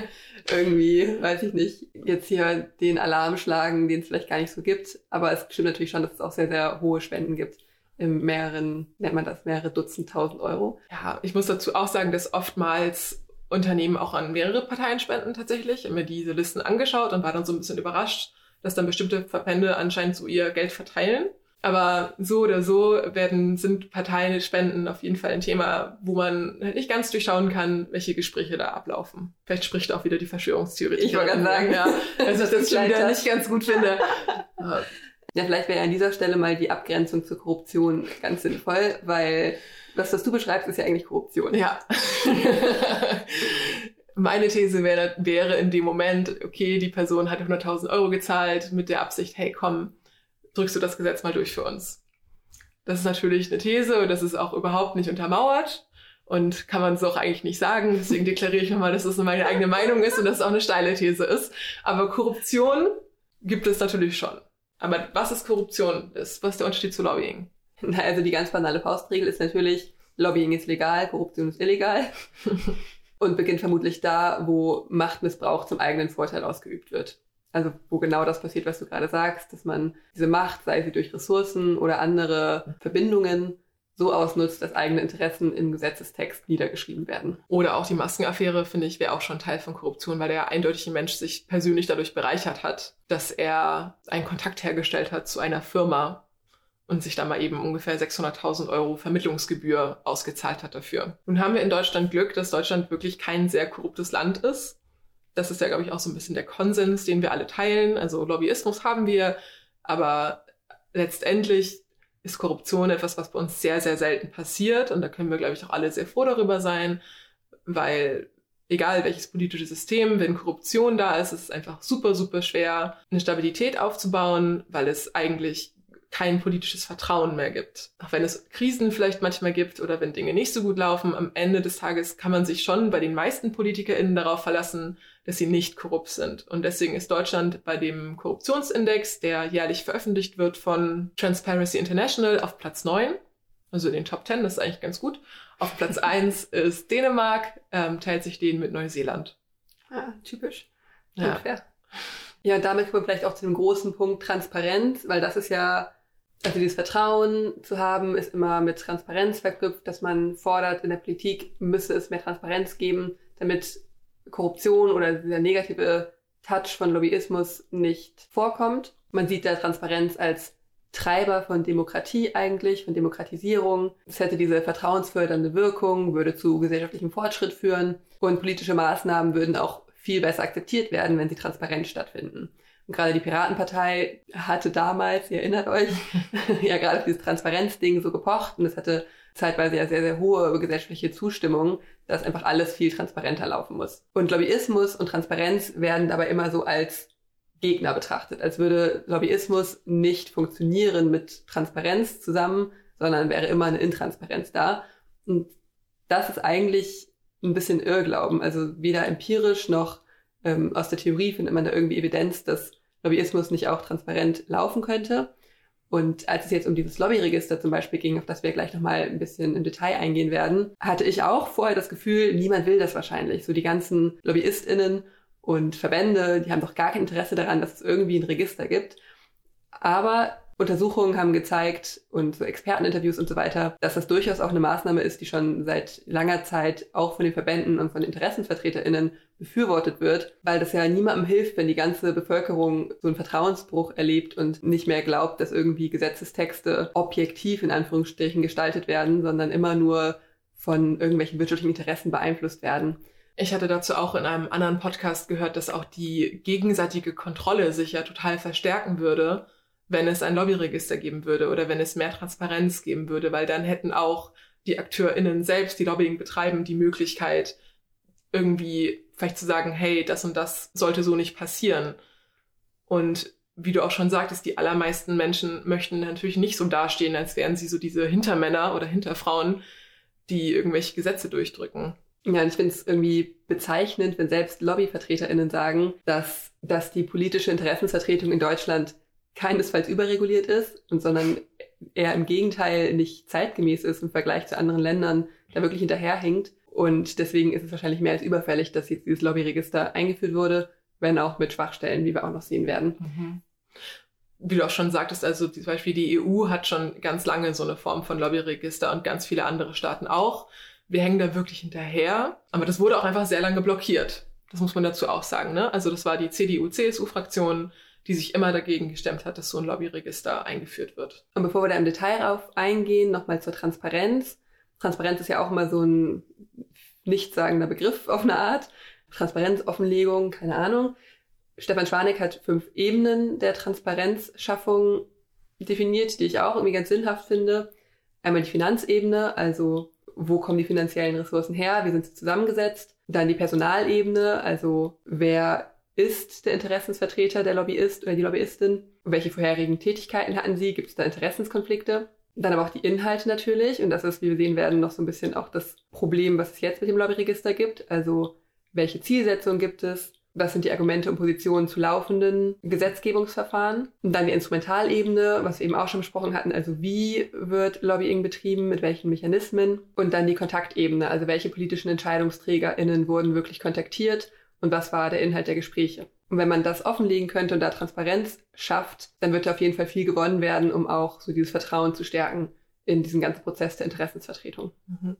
irgendwie, weiß ich nicht, jetzt hier den Alarm schlagen, den es vielleicht gar nicht so gibt. Aber es stimmt natürlich schon, dass es auch sehr, sehr hohe Spenden gibt. Im mehreren, nennt man das, mehrere Dutzend tausend Euro. Ja, ich muss dazu auch sagen, dass oftmals Unternehmen auch an mehrere Parteien spenden tatsächlich. Mir diese Listen angeschaut und war dann so ein bisschen überrascht, dass dann bestimmte Verbände anscheinend so ihr Geld verteilen. Aber so oder so werden, sind Parteienspenden auf jeden Fall ein Thema, wo man halt nicht ganz durchschauen kann, welche Gespräche da ablaufen. Vielleicht spricht auch wieder die Verschwörungstheorie. Ich wollte gerade sagen, ja. Also, dass ich das schon wieder nicht ganz gut finde. Ja, vielleicht wäre an dieser Stelle mal die Abgrenzung zur Korruption ganz sinnvoll, weil das, was du beschreibst, ist ja eigentlich Korruption. Ja. Meine These wäre, wäre in dem Moment, okay, die Person hat 100.000 Euro gezahlt mit der Absicht, hey, komm, drückst du das Gesetz mal durch für uns. Das ist natürlich eine These und das ist auch überhaupt nicht untermauert und kann man so auch eigentlich nicht sagen. Deswegen deklariere ich nochmal, dass das meine eigene Meinung ist und dass es auch eine steile These ist. Aber Korruption gibt es natürlich schon. Aber was ist Korruption? was ist der Unterschied zu Lobbying? Also die ganz banale Faustregel ist natürlich, Lobbying ist legal, Korruption ist illegal. und beginnt vermutlich da, wo Machtmissbrauch zum eigenen Vorteil ausgeübt wird. Also wo genau das passiert, was du gerade sagst, dass man diese Macht, sei sie durch Ressourcen oder andere Verbindungen, so ausnutzt, dass eigene Interessen im Gesetzestext niedergeschrieben werden. Oder auch die Maskenaffäre, finde ich, wäre auch schon Teil von Korruption, weil der eindeutig ein Mensch sich persönlich dadurch bereichert hat, dass er einen Kontakt hergestellt hat zu einer Firma und sich da mal eben ungefähr 600.000 Euro Vermittlungsgebühr ausgezahlt hat dafür. Nun haben wir in Deutschland Glück, dass Deutschland wirklich kein sehr korruptes Land ist. Das ist ja, glaube ich, auch so ein bisschen der Konsens, den wir alle teilen. Also Lobbyismus haben wir, aber letztendlich ist Korruption etwas, was bei uns sehr, sehr selten passiert. Und da können wir, glaube ich, auch alle sehr froh darüber sein, weil egal welches politische System, wenn Korruption da ist, ist es einfach super, super schwer, eine Stabilität aufzubauen, weil es eigentlich kein politisches Vertrauen mehr gibt. Auch wenn es Krisen vielleicht manchmal gibt oder wenn Dinge nicht so gut laufen, am Ende des Tages kann man sich schon bei den meisten PolitikerInnen darauf verlassen, dass sie nicht korrupt sind. Und deswegen ist Deutschland bei dem Korruptionsindex, der jährlich veröffentlicht wird von Transparency International, auf Platz 9. Also in den Top 10, das ist eigentlich ganz gut. Auf Platz 1 ist Dänemark, ähm, teilt sich den mit Neuseeland. Ah, typisch. Ja. Ja, damit kommen wir vielleicht auch zu dem großen Punkt Transparenz, weil das ist ja also dieses Vertrauen zu haben, ist immer mit Transparenz verknüpft, dass man fordert, in der Politik müsse es mehr Transparenz geben, damit Korruption oder dieser negative Touch von Lobbyismus nicht vorkommt. Man sieht da Transparenz als Treiber von Demokratie eigentlich, von Demokratisierung. Es hätte diese vertrauensfördernde Wirkung, würde zu gesellschaftlichem Fortschritt führen und politische Maßnahmen würden auch viel besser akzeptiert werden, wenn sie transparent stattfinden. Und gerade die Piratenpartei hatte damals, ihr erinnert euch, ja gerade für dieses Transparenzding so gepocht und es hatte zeitweise ja sehr, sehr hohe gesellschaftliche Zustimmung, dass einfach alles viel transparenter laufen muss. Und Lobbyismus und Transparenz werden dabei immer so als Gegner betrachtet, als würde Lobbyismus nicht funktionieren mit Transparenz zusammen, sondern wäre immer eine Intransparenz da. Und das ist eigentlich ein bisschen Irrglauben. Also weder empirisch noch ähm, aus der Theorie findet man da irgendwie Evidenz, dass Lobbyismus nicht auch transparent laufen könnte. Und als es jetzt um dieses Lobbyregister zum Beispiel ging, auf das wir gleich nochmal ein bisschen im Detail eingehen werden, hatte ich auch vorher das Gefühl, niemand will das wahrscheinlich. So die ganzen LobbyistInnen und Verbände, die haben doch gar kein Interesse daran, dass es irgendwie ein Register gibt. Aber Untersuchungen haben gezeigt und so Experteninterviews und so weiter, dass das durchaus auch eine Maßnahme ist, die schon seit langer Zeit auch von den Verbänden und von InteressensvertreterInnen befürwortet wird, weil das ja niemandem hilft, wenn die ganze Bevölkerung so einen Vertrauensbruch erlebt und nicht mehr glaubt, dass irgendwie Gesetzestexte objektiv in Anführungsstrichen gestaltet werden, sondern immer nur von irgendwelchen wirtschaftlichen Interessen beeinflusst werden. Ich hatte dazu auch in einem anderen Podcast gehört, dass auch die gegenseitige Kontrolle sich ja total verstärken würde, wenn es ein Lobbyregister geben würde oder wenn es mehr Transparenz geben würde, weil dann hätten auch die AkteurInnen selbst, die Lobbying betreiben, die Möglichkeit, irgendwie vielleicht zu sagen, hey, das und das sollte so nicht passieren. Und wie du auch schon sagtest, die allermeisten Menschen möchten natürlich nicht so dastehen, als wären sie so diese Hintermänner oder Hinterfrauen, die irgendwelche Gesetze durchdrücken. Ja, und ich finde es irgendwie bezeichnend, wenn selbst LobbyvertreterInnen sagen, dass, dass die politische Interessensvertretung in Deutschland keinesfalls überreguliert ist, sondern eher im Gegenteil nicht zeitgemäß ist im Vergleich zu anderen Ländern, da wirklich hinterherhinkt. Und deswegen ist es wahrscheinlich mehr als überfällig, dass jetzt dieses Lobbyregister eingeführt wurde, wenn auch mit Schwachstellen, wie wir auch noch sehen werden. Mhm. Wie du auch schon sagtest, also zum Beispiel die EU hat schon ganz lange so eine Form von Lobbyregister und ganz viele andere Staaten auch. Wir hängen da wirklich hinterher, aber das wurde auch einfach sehr lange blockiert. Das muss man dazu auch sagen. Ne? Also das war die CDU-CSU-Fraktion, die sich immer dagegen gestemmt hat, dass so ein Lobbyregister eingeführt wird. Und bevor wir da im Detail drauf eingehen, nochmal zur Transparenz. Transparenz ist ja auch immer so ein nichtssagender Begriff auf eine Art. Transparenz, Offenlegung, keine Ahnung. Stefan Schwanek hat fünf Ebenen der Transparenzschaffung definiert, die ich auch irgendwie ganz sinnhaft finde. Einmal die Finanzebene, also wo kommen die finanziellen Ressourcen her, wie sind sie zusammengesetzt. Dann die Personalebene, also wer ist der Interessensvertreter, der Lobbyist oder die Lobbyistin? Welche vorherigen Tätigkeiten hatten sie? Gibt es da Interessenskonflikte? Dann aber auch die Inhalte natürlich. Und das ist, wie wir sehen werden, noch so ein bisschen auch das Problem, was es jetzt mit dem Lobbyregister gibt. Also welche Zielsetzungen gibt es? Was sind die Argumente und Positionen zu laufenden Gesetzgebungsverfahren? Und dann die Instrumentalebene, was wir eben auch schon besprochen hatten. Also wie wird Lobbying betrieben? Mit welchen Mechanismen? Und dann die Kontaktebene. Also welche politischen EntscheidungsträgerInnen wurden wirklich kontaktiert? Und was war der Inhalt der Gespräche. Und wenn man das offenlegen könnte und da Transparenz schafft, dann wird da auf jeden Fall viel gewonnen werden, um auch so dieses Vertrauen zu stärken in diesen ganzen Prozess der Interessensvertretung. Mhm.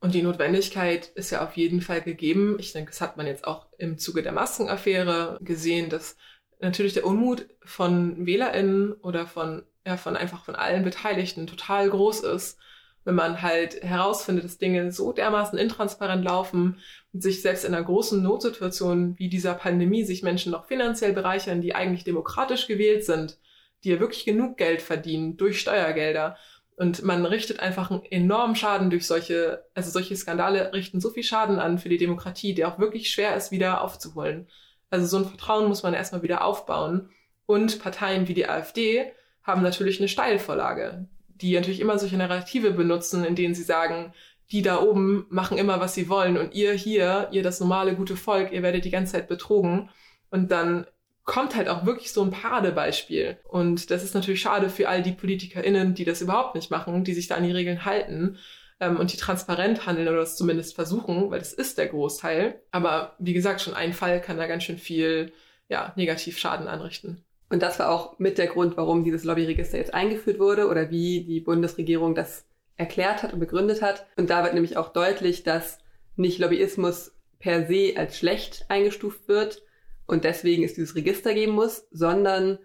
Und die Notwendigkeit ist ja auf jeden Fall gegeben. Ich denke, das hat man jetzt auch im Zuge der Maskenaffäre gesehen, dass natürlich der Unmut von WählerInnen oder von, ja, von einfach von allen Beteiligten total groß ist wenn man halt herausfindet, dass Dinge so dermaßen intransparent laufen und sich selbst in einer großen Notsituation wie dieser Pandemie sich Menschen noch finanziell bereichern, die eigentlich demokratisch gewählt sind, die ja wirklich genug Geld verdienen durch Steuergelder. Und man richtet einfach einen enormen Schaden durch solche, also solche Skandale richten so viel Schaden an für die Demokratie, der auch wirklich schwer ist, wieder aufzuholen. Also so ein Vertrauen muss man erstmal wieder aufbauen. Und Parteien wie die AfD haben natürlich eine Steilvorlage die natürlich immer solche Narrative benutzen, in denen sie sagen, die da oben machen immer, was sie wollen und ihr hier, ihr das normale gute Volk, ihr werdet die ganze Zeit betrogen. Und dann kommt halt auch wirklich so ein Paradebeispiel. Und das ist natürlich schade für all die PolitikerInnen, die das überhaupt nicht machen, die sich da an die Regeln halten ähm, und die transparent handeln oder das zumindest versuchen, weil das ist der Großteil. Aber wie gesagt, schon ein Fall kann da ganz schön viel ja, Negativschaden anrichten. Und das war auch mit der Grund, warum dieses Lobbyregister jetzt eingeführt wurde oder wie die Bundesregierung das erklärt hat und begründet hat. Und da wird nämlich auch deutlich, dass nicht Lobbyismus per se als schlecht eingestuft wird und deswegen es dieses Register geben muss, sondern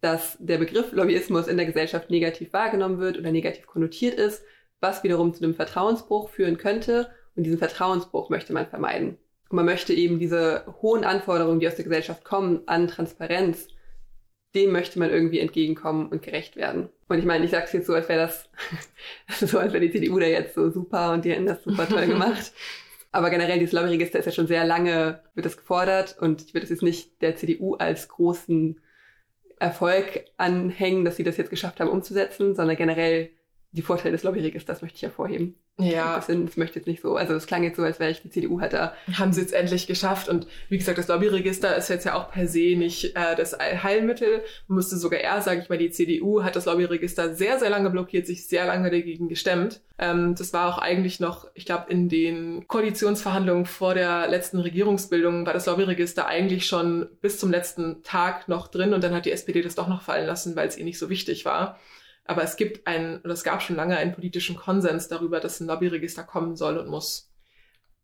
dass der Begriff Lobbyismus in der Gesellschaft negativ wahrgenommen wird oder negativ konnotiert ist, was wiederum zu einem Vertrauensbruch führen könnte. Und diesen Vertrauensbruch möchte man vermeiden. Und man möchte eben diese hohen Anforderungen, die aus der Gesellschaft kommen, an Transparenz dem möchte man irgendwie entgegenkommen und gerecht werden. Und ich meine, ich sage es jetzt so, als wäre das so, als wäre die CDU da jetzt so super und die hätten das super toll gemacht. Aber generell, dieses Lobbyregister ist ja schon sehr lange, wird das gefordert und ich würde es jetzt nicht der CDU als großen Erfolg anhängen, dass sie das jetzt geschafft haben umzusetzen, sondern generell die Vorteile des Lobbyregisters möchte ich hervorheben. Ja. Das möchte jetzt nicht so. Also es klang jetzt so, als wäre ich die CDU hat da. Haben sie jetzt endlich geschafft. Und wie gesagt, das Lobbyregister ist jetzt ja auch per se nicht äh, das Heilmittel. Man müsste sogar eher, sage ich mal, die CDU hat das Lobbyregister sehr, sehr lange blockiert, sich sehr lange dagegen gestemmt. Ähm, das war auch eigentlich noch, ich glaube, in den Koalitionsverhandlungen vor der letzten Regierungsbildung war das Lobbyregister eigentlich schon bis zum letzten Tag noch drin und dann hat die SPD das doch noch fallen lassen, weil es ihr nicht so wichtig war. Aber es gibt einen, oder es gab schon lange einen politischen Konsens darüber, dass ein Lobbyregister kommen soll und muss.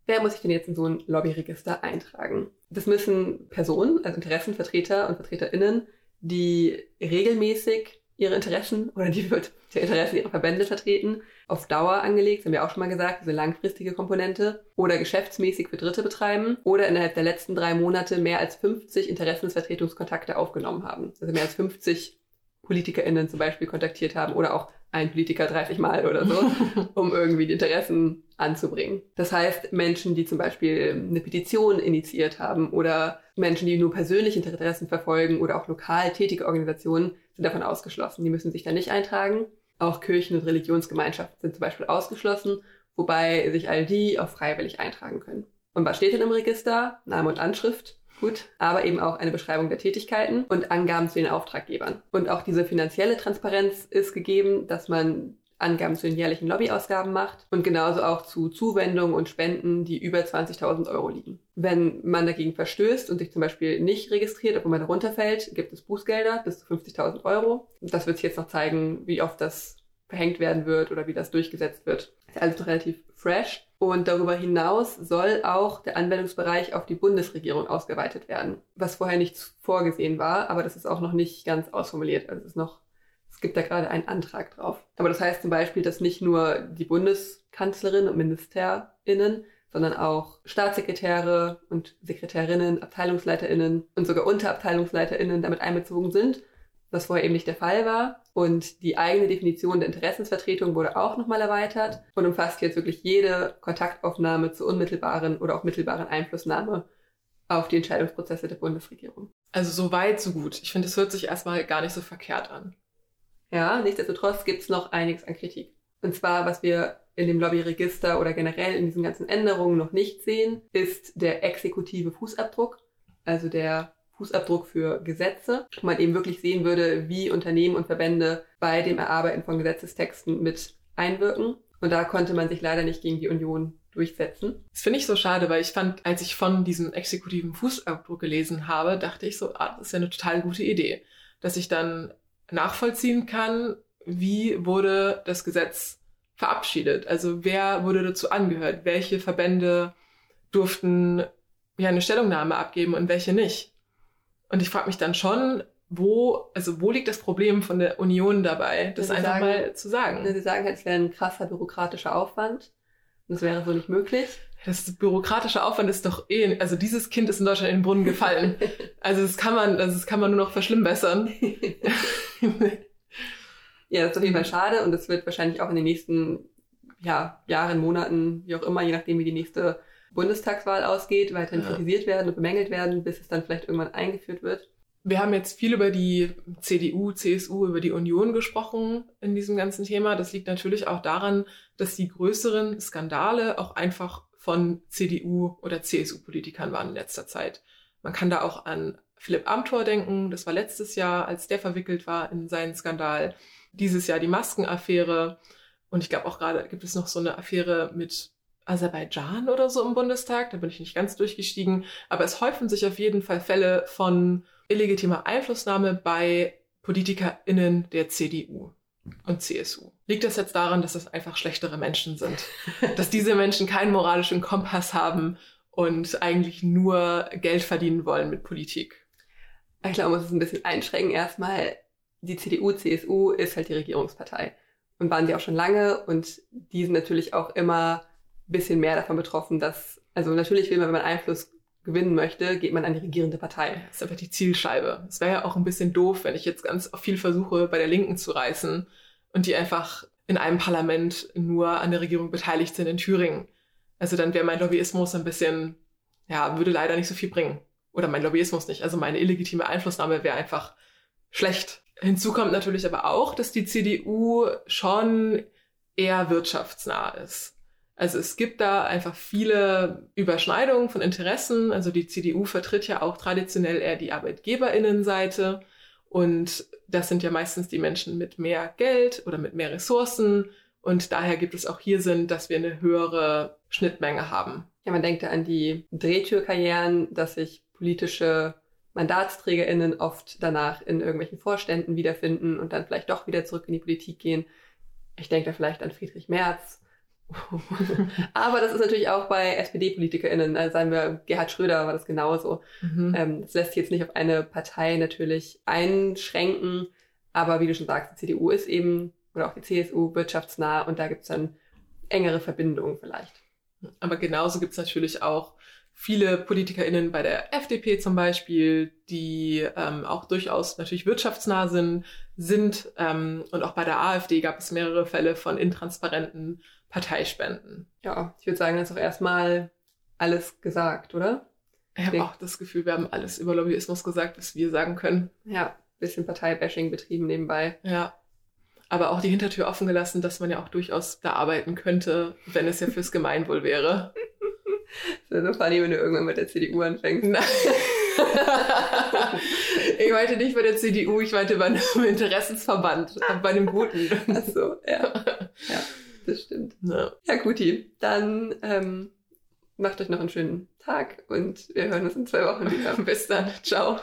Wer muss sich denn jetzt in so ein Lobbyregister eintragen? Das müssen Personen, also Interessenvertreter und VertreterInnen, die regelmäßig ihre Interessen oder die, die Interessen ihrer Verbände vertreten, auf Dauer angelegt, haben wir auch schon mal gesagt, diese langfristige Komponente, oder geschäftsmäßig für Dritte betreiben oder innerhalb der letzten drei Monate mehr als 50 Interessensvertretungskontakte aufgenommen haben. Also mehr als 50 PolitikerInnen zum Beispiel kontaktiert haben oder auch ein Politiker 30 Mal oder so, um irgendwie die Interessen anzubringen. Das heißt, Menschen, die zum Beispiel eine Petition initiiert haben oder Menschen, die nur persönliche Interessen verfolgen oder auch lokal tätige Organisationen sind davon ausgeschlossen. Die müssen sich da nicht eintragen. Auch Kirchen und Religionsgemeinschaften sind zum Beispiel ausgeschlossen, wobei sich all die auch freiwillig eintragen können. Und was steht denn im Register? Name und Anschrift gut, aber eben auch eine Beschreibung der Tätigkeiten und Angaben zu den Auftraggebern. Und auch diese finanzielle Transparenz ist gegeben, dass man Angaben zu den jährlichen Lobbyausgaben macht und genauso auch zu Zuwendungen und Spenden, die über 20.000 Euro liegen. Wenn man dagegen verstößt und sich zum Beispiel nicht registriert, obwohl man darunter fällt, gibt es Bußgelder bis zu 50.000 Euro. Das wird sich jetzt noch zeigen, wie oft das verhängt werden wird oder wie das durchgesetzt wird. Ist alles noch relativ fresh. Und darüber hinaus soll auch der Anwendungsbereich auf die Bundesregierung ausgeweitet werden, was vorher nicht vorgesehen war, aber das ist auch noch nicht ganz ausformuliert. Also es ist noch, es gibt da gerade einen Antrag drauf. Aber das heißt zum Beispiel, dass nicht nur die Bundeskanzlerin und MinisterInnen, sondern auch Staatssekretäre und Sekretärinnen, AbteilungsleiterInnen und sogar UnterabteilungsleiterInnen damit einbezogen sind was vorher eben nicht der Fall war. Und die eigene Definition der Interessensvertretung wurde auch nochmal erweitert und umfasst jetzt wirklich jede Kontaktaufnahme zur unmittelbaren oder auch mittelbaren Einflussnahme auf die Entscheidungsprozesse der Bundesregierung. Also so weit, so gut. Ich finde, es hört sich erstmal gar nicht so verkehrt an. Ja, nichtsdestotrotz gibt es noch einiges an Kritik. Und zwar, was wir in dem Lobbyregister oder generell in diesen ganzen Änderungen noch nicht sehen, ist der exekutive Fußabdruck, also der Fußabdruck für Gesetze, wo man eben wirklich sehen würde, wie Unternehmen und Verbände bei dem Erarbeiten von Gesetzestexten mit einwirken. Und da konnte man sich leider nicht gegen die Union durchsetzen. Das finde ich so schade, weil ich fand, als ich von diesem exekutiven Fußabdruck gelesen habe, dachte ich so, ah, das ist ja eine total gute Idee, dass ich dann nachvollziehen kann, wie wurde das Gesetz verabschiedet? Also wer wurde dazu angehört? Welche Verbände durften ja eine Stellungnahme abgeben und welche nicht? Und ich frage mich dann schon, wo, also wo liegt das Problem von der Union dabei, das einfach sagen, mal zu sagen? Sie sagen halt, es wäre ein krasser bürokratischer Aufwand. Und das wäre so nicht möglich. Das bürokratische Aufwand ist doch eh, also dieses Kind ist in Deutschland in den Brunnen gefallen. also das kann man, also das kann man nur noch verschlimmbessern. ja, das ist auf jeden Fall schade und das wird wahrscheinlich auch in den nächsten ja, Jahren, Monaten, wie auch immer, je nachdem wie die nächste Bundestagswahl ausgeht, weiterhin ja. kritisiert werden und bemängelt werden, bis es dann vielleicht irgendwann eingeführt wird. Wir haben jetzt viel über die CDU, CSU, über die Union gesprochen in diesem ganzen Thema. Das liegt natürlich auch daran, dass die größeren Skandale auch einfach von CDU oder CSU-Politikern waren in letzter Zeit. Man kann da auch an Philipp Amthor denken. Das war letztes Jahr, als der verwickelt war in seinen Skandal. Dieses Jahr die Maskenaffäre. Und ich glaube auch gerade gibt es noch so eine Affäre mit Aserbaidschan oder so im Bundestag. Da bin ich nicht ganz durchgestiegen. Aber es häufen sich auf jeden Fall Fälle von illegitimer Einflussnahme bei PolitikerInnen der CDU und CSU. Liegt das jetzt daran, dass das einfach schlechtere Menschen sind? dass diese Menschen keinen moralischen Kompass haben und eigentlich nur Geld verdienen wollen mit Politik? Ich glaube, man muss es ein bisschen einschränken. Erstmal, die CDU, CSU ist halt die Regierungspartei. Und waren sie auch schon lange und die sind natürlich auch immer bisschen mehr davon betroffen, dass, also natürlich will man, wenn man Einfluss gewinnen möchte, geht man an die regierende Partei. Das ist einfach die Zielscheibe. Es wäre ja auch ein bisschen doof, wenn ich jetzt ganz viel versuche, bei der Linken zu reißen und die einfach in einem Parlament nur an der Regierung beteiligt sind in Thüringen. Also dann wäre mein Lobbyismus ein bisschen, ja, würde leider nicht so viel bringen. Oder mein Lobbyismus nicht. Also meine illegitime Einflussnahme wäre einfach schlecht. Hinzu kommt natürlich aber auch, dass die CDU schon eher wirtschaftsnah ist. Also es gibt da einfach viele Überschneidungen von Interessen. Also die CDU vertritt ja auch traditionell eher die Arbeitgeberinnenseite. Und das sind ja meistens die Menschen mit mehr Geld oder mit mehr Ressourcen. Und daher gibt es auch hier Sinn, dass wir eine höhere Schnittmenge haben. Ja, man denkt da an die Drehtürkarrieren, dass sich politische MandatsträgerInnen oft danach in irgendwelchen Vorständen wiederfinden und dann vielleicht doch wieder zurück in die Politik gehen. Ich denke da vielleicht an Friedrich Merz. Aber das ist natürlich auch bei SPD-PolitikerInnen, also sagen wir, Gerhard Schröder war das genauso. Mhm. Ähm, das lässt sich jetzt nicht auf eine Partei natürlich einschränken, aber wie du schon sagst, die CDU ist eben, oder auch die CSU, wirtschaftsnah und da gibt es dann engere Verbindungen vielleicht. Aber genauso gibt es natürlich auch viele PolitikerInnen bei der FDP zum Beispiel, die ähm, auch durchaus natürlich wirtschaftsnah sind, sind ähm, und auch bei der AfD gab es mehrere Fälle von intransparenten Parteispenden. Ja, ich würde sagen, das ist auch erstmal alles gesagt, oder? Ich habe auch das Gefühl, wir haben alles über Lobbyismus gesagt, was wir sagen können. Ja, bisschen Parteibashing betrieben nebenbei. Ja. Aber auch die Hintertür offen gelassen, dass man ja auch durchaus da arbeiten könnte, wenn es ja fürs Gemeinwohl wäre. Das wäre so funny, wenn du irgendwann mit der CDU anfängst. Nein. ich meinte nicht bei der CDU, ich meinte bei einem Interessensverband, bei einem guten. Ach so, ja. Ja, das stimmt. Ja, ja guti. Dann ähm, macht euch noch einen schönen Tag und wir hören uns in zwei Wochen wieder. Bis dann. Ciao.